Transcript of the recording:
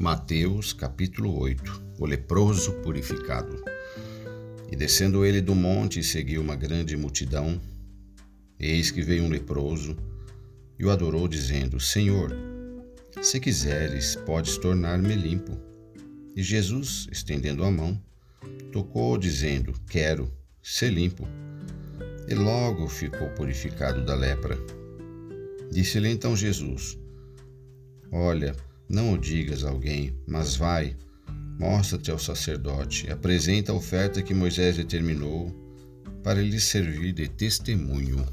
Mateus capítulo 8 O leproso purificado. E descendo ele do monte, seguiu uma grande multidão. Eis que veio um leproso e o adorou, dizendo: Senhor, se quiseres, podes tornar-me limpo. E Jesus, estendendo a mão, tocou, dizendo: Quero ser limpo. E logo ficou purificado da lepra. Disse-lhe então Jesus: Olha, não o digas a alguém, mas vai, mostra-te ao sacerdote, apresenta a oferta que Moisés determinou para lhe servir de testemunho.